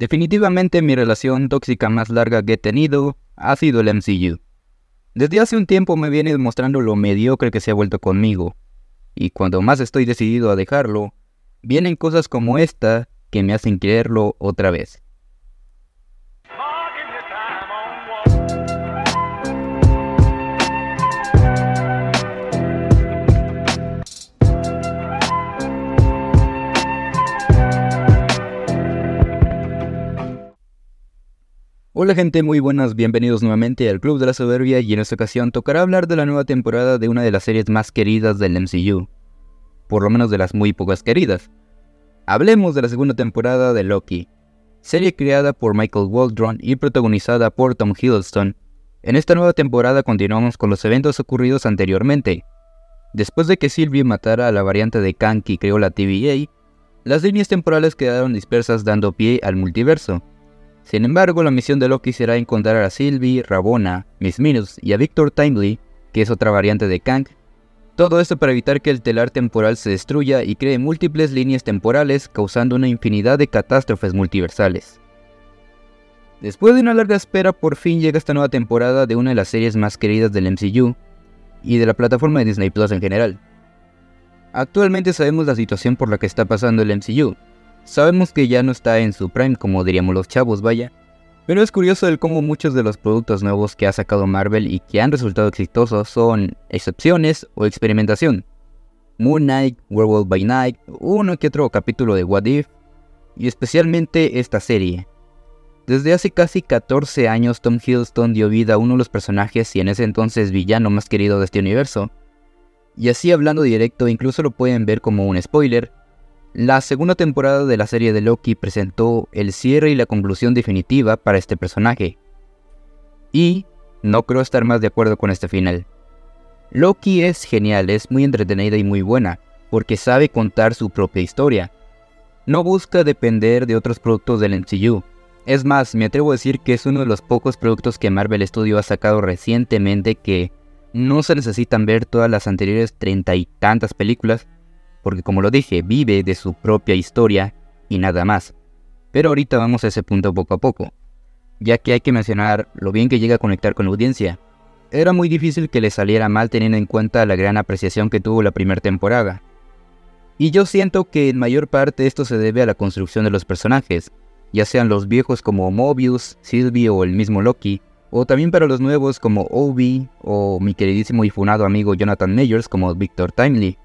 Definitivamente mi relación tóxica más larga que he tenido ha sido el MCU. Desde hace un tiempo me viene demostrando lo mediocre que se ha vuelto conmigo, y cuando más estoy decidido a dejarlo, vienen cosas como esta que me hacen quererlo otra vez. Hola gente, muy buenas, bienvenidos nuevamente al Club de la Soberbia y en esta ocasión tocará hablar de la nueva temporada de una de las series más queridas del MCU, por lo menos de las muy pocas queridas. Hablemos de la segunda temporada de Loki, serie creada por Michael Waldron y protagonizada por Tom Hiddleston. En esta nueva temporada continuamos con los eventos ocurridos anteriormente. Después de que Sylvie matara a la variante de Kang y creó la TVA, las líneas temporales quedaron dispersas dando pie al multiverso. Sin embargo, la misión de Loki será encontrar a Sylvie, Rabona, Miss Minus y a Victor Timely, que es otra variante de Kang. Todo esto para evitar que el telar temporal se destruya y cree múltiples líneas temporales, causando una infinidad de catástrofes multiversales. Después de una larga espera, por fin llega esta nueva temporada de una de las series más queridas del MCU y de la plataforma de Disney Plus en general. Actualmente sabemos la situación por la que está pasando el MCU, Sabemos que ya no está en su prime, como diríamos los chavos, vaya. Pero es curioso el cómo muchos de los productos nuevos que ha sacado Marvel y que han resultado exitosos son excepciones o experimentación. Moon Knight, Werewolf by Night, uno que otro capítulo de What If, y especialmente esta serie. Desde hace casi 14 años Tom Hiddleston dio vida a uno de los personajes y en ese entonces villano más querido de este universo. Y así hablando directo incluso lo pueden ver como un spoiler, la segunda temporada de la serie de Loki presentó el cierre y la conclusión definitiva para este personaje. Y no creo estar más de acuerdo con este final. Loki es genial, es muy entretenida y muy buena, porque sabe contar su propia historia. No busca depender de otros productos del MCU. Es más, me atrevo a decir que es uno de los pocos productos que Marvel Studio ha sacado recientemente que no se necesitan ver todas las anteriores treinta y tantas películas porque como lo dije, vive de su propia historia y nada más. Pero ahorita vamos a ese punto poco a poco, ya que hay que mencionar lo bien que llega a conectar con la audiencia. Era muy difícil que le saliera mal teniendo en cuenta la gran apreciación que tuvo la primera temporada. Y yo siento que en mayor parte esto se debe a la construcción de los personajes, ya sean los viejos como Mobius, Sylvie o el mismo Loki, o también para los nuevos como Obi o mi queridísimo y funado amigo Jonathan Majors como Victor Timely.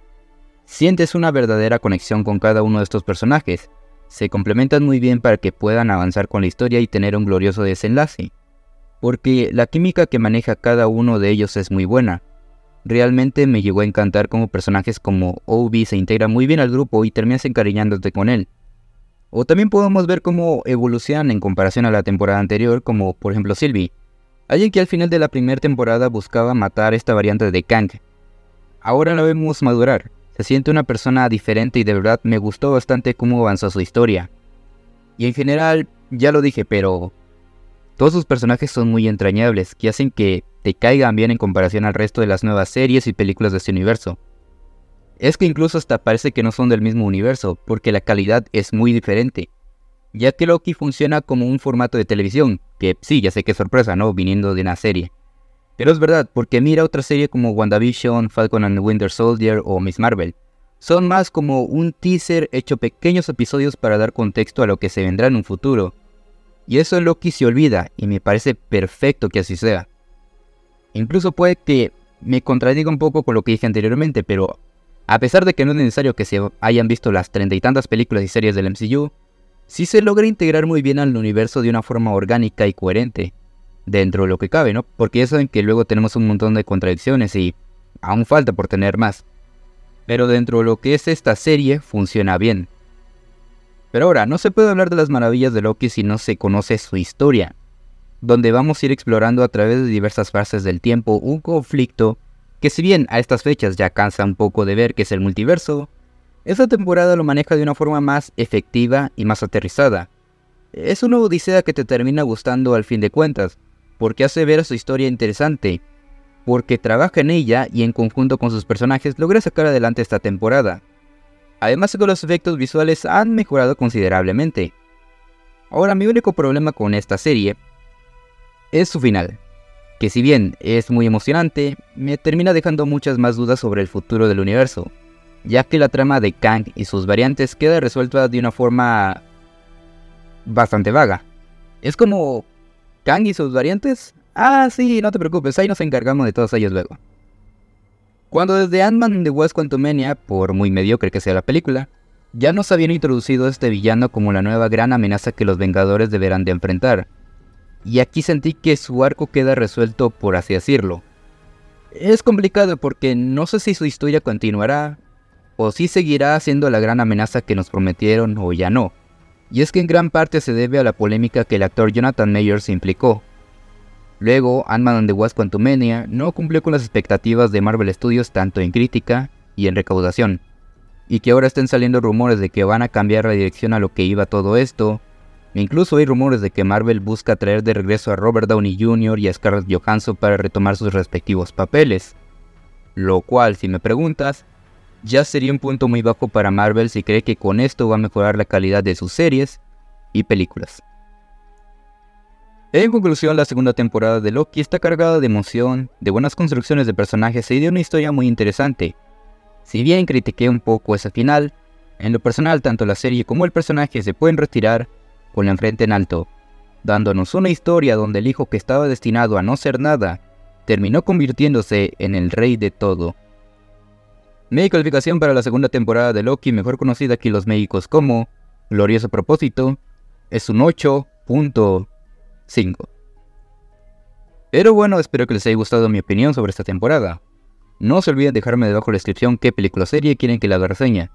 Sientes una verdadera conexión con cada uno de estos personajes. Se complementan muy bien para que puedan avanzar con la historia y tener un glorioso desenlace. Porque la química que maneja cada uno de ellos es muy buena. Realmente me llegó a encantar como personajes como Obi se integra muy bien al grupo y terminas encariñándote con él. O también podemos ver cómo evolucionan en comparación a la temporada anterior, como por ejemplo Sylvie. Alguien que al final de la primera temporada buscaba matar esta variante de Kang. Ahora la vemos madurar, se siente una persona diferente y de verdad me gustó bastante cómo avanzó su historia. Y en general, ya lo dije, pero todos sus personajes son muy entrañables, que hacen que te caigan bien en comparación al resto de las nuevas series y películas de este universo. Es que incluso hasta parece que no son del mismo universo, porque la calidad es muy diferente. Ya que Loki funciona como un formato de televisión, que sí, ya sé que es sorpresa, ¿no? Viniendo de una serie. Pero es verdad, porque mira otra serie como WandaVision, Falcon and the Winter Soldier o Miss Marvel. Son más como un teaser hecho pequeños episodios para dar contexto a lo que se vendrá en un futuro. Y eso Loki se olvida, y me parece perfecto que así sea. Incluso puede que me contradiga un poco con lo que dije anteriormente, pero a pesar de que no es necesario que se hayan visto las treinta y tantas películas y series del MCU, sí se logra integrar muy bien al universo de una forma orgánica y coherente dentro de lo que cabe, ¿no? Porque ya saben que luego tenemos un montón de contradicciones y aún falta por tener más. Pero dentro de lo que es esta serie funciona bien. Pero ahora, no se puede hablar de las maravillas de Loki si no se conoce su historia, donde vamos a ir explorando a través de diversas fases del tiempo un conflicto que si bien a estas fechas ya cansa un poco de ver que es el multiverso, esta temporada lo maneja de una forma más efectiva y más aterrizada. Es una odisea que te termina gustando al fin de cuentas, porque hace ver su historia interesante, porque trabaja en ella y en conjunto con sus personajes logra sacar adelante esta temporada. Además de que los efectos visuales han mejorado considerablemente. Ahora mi único problema con esta serie es su final, que si bien es muy emocionante, me termina dejando muchas más dudas sobre el futuro del universo, ya que la trama de Kang y sus variantes queda resuelta de una forma bastante vaga. Es como Kang y sus variantes. Ah, sí, no te preocupes, ahí nos encargamos de todos ellos luego. Cuando desde Ant-Man The West Quantumania, por muy mediocre que sea la película, ya nos habían introducido a este villano como la nueva gran amenaza que los Vengadores deberán de enfrentar. Y aquí sentí que su arco queda resuelto por así decirlo. Es complicado porque no sé si su historia continuará, o si seguirá siendo la gran amenaza que nos prometieron o ya no. Y es que en gran parte se debe a la polémica que el actor Jonathan Mayers implicó. Luego, Ant-Man and the Wasp Quantumania no cumplió con las expectativas de Marvel Studios tanto en crítica y en recaudación. Y que ahora estén saliendo rumores de que van a cambiar la dirección a lo que iba todo esto. incluso hay rumores de que Marvel busca traer de regreso a Robert Downey Jr. y a Scarlett Johansson para retomar sus respectivos papeles. Lo cual, si me preguntas, ya sería un punto muy bajo para Marvel si cree que con esto va a mejorar la calidad de sus series y películas. En conclusión, la segunda temporada de Loki está cargada de emoción, de buenas construcciones de personajes y de una historia muy interesante. Si bien critiqué un poco ese final, en lo personal tanto la serie como el personaje se pueden retirar con la frente en alto, dándonos una historia donde el hijo que estaba destinado a no ser nada terminó convirtiéndose en el rey de todo. Mi calificación para la segunda temporada de Loki, mejor conocida aquí en los médicos como Glorioso Propósito, es un 8.5. Pero bueno, espero que les haya gustado mi opinión sobre esta temporada. No se olviden dejarme debajo en la descripción qué película o serie quieren que la haga reseña.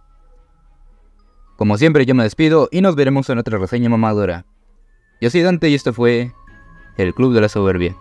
Como siempre yo me despido y nos veremos en otra reseña mamadora. Yo soy Dante y esto fue El Club de la Soberbia.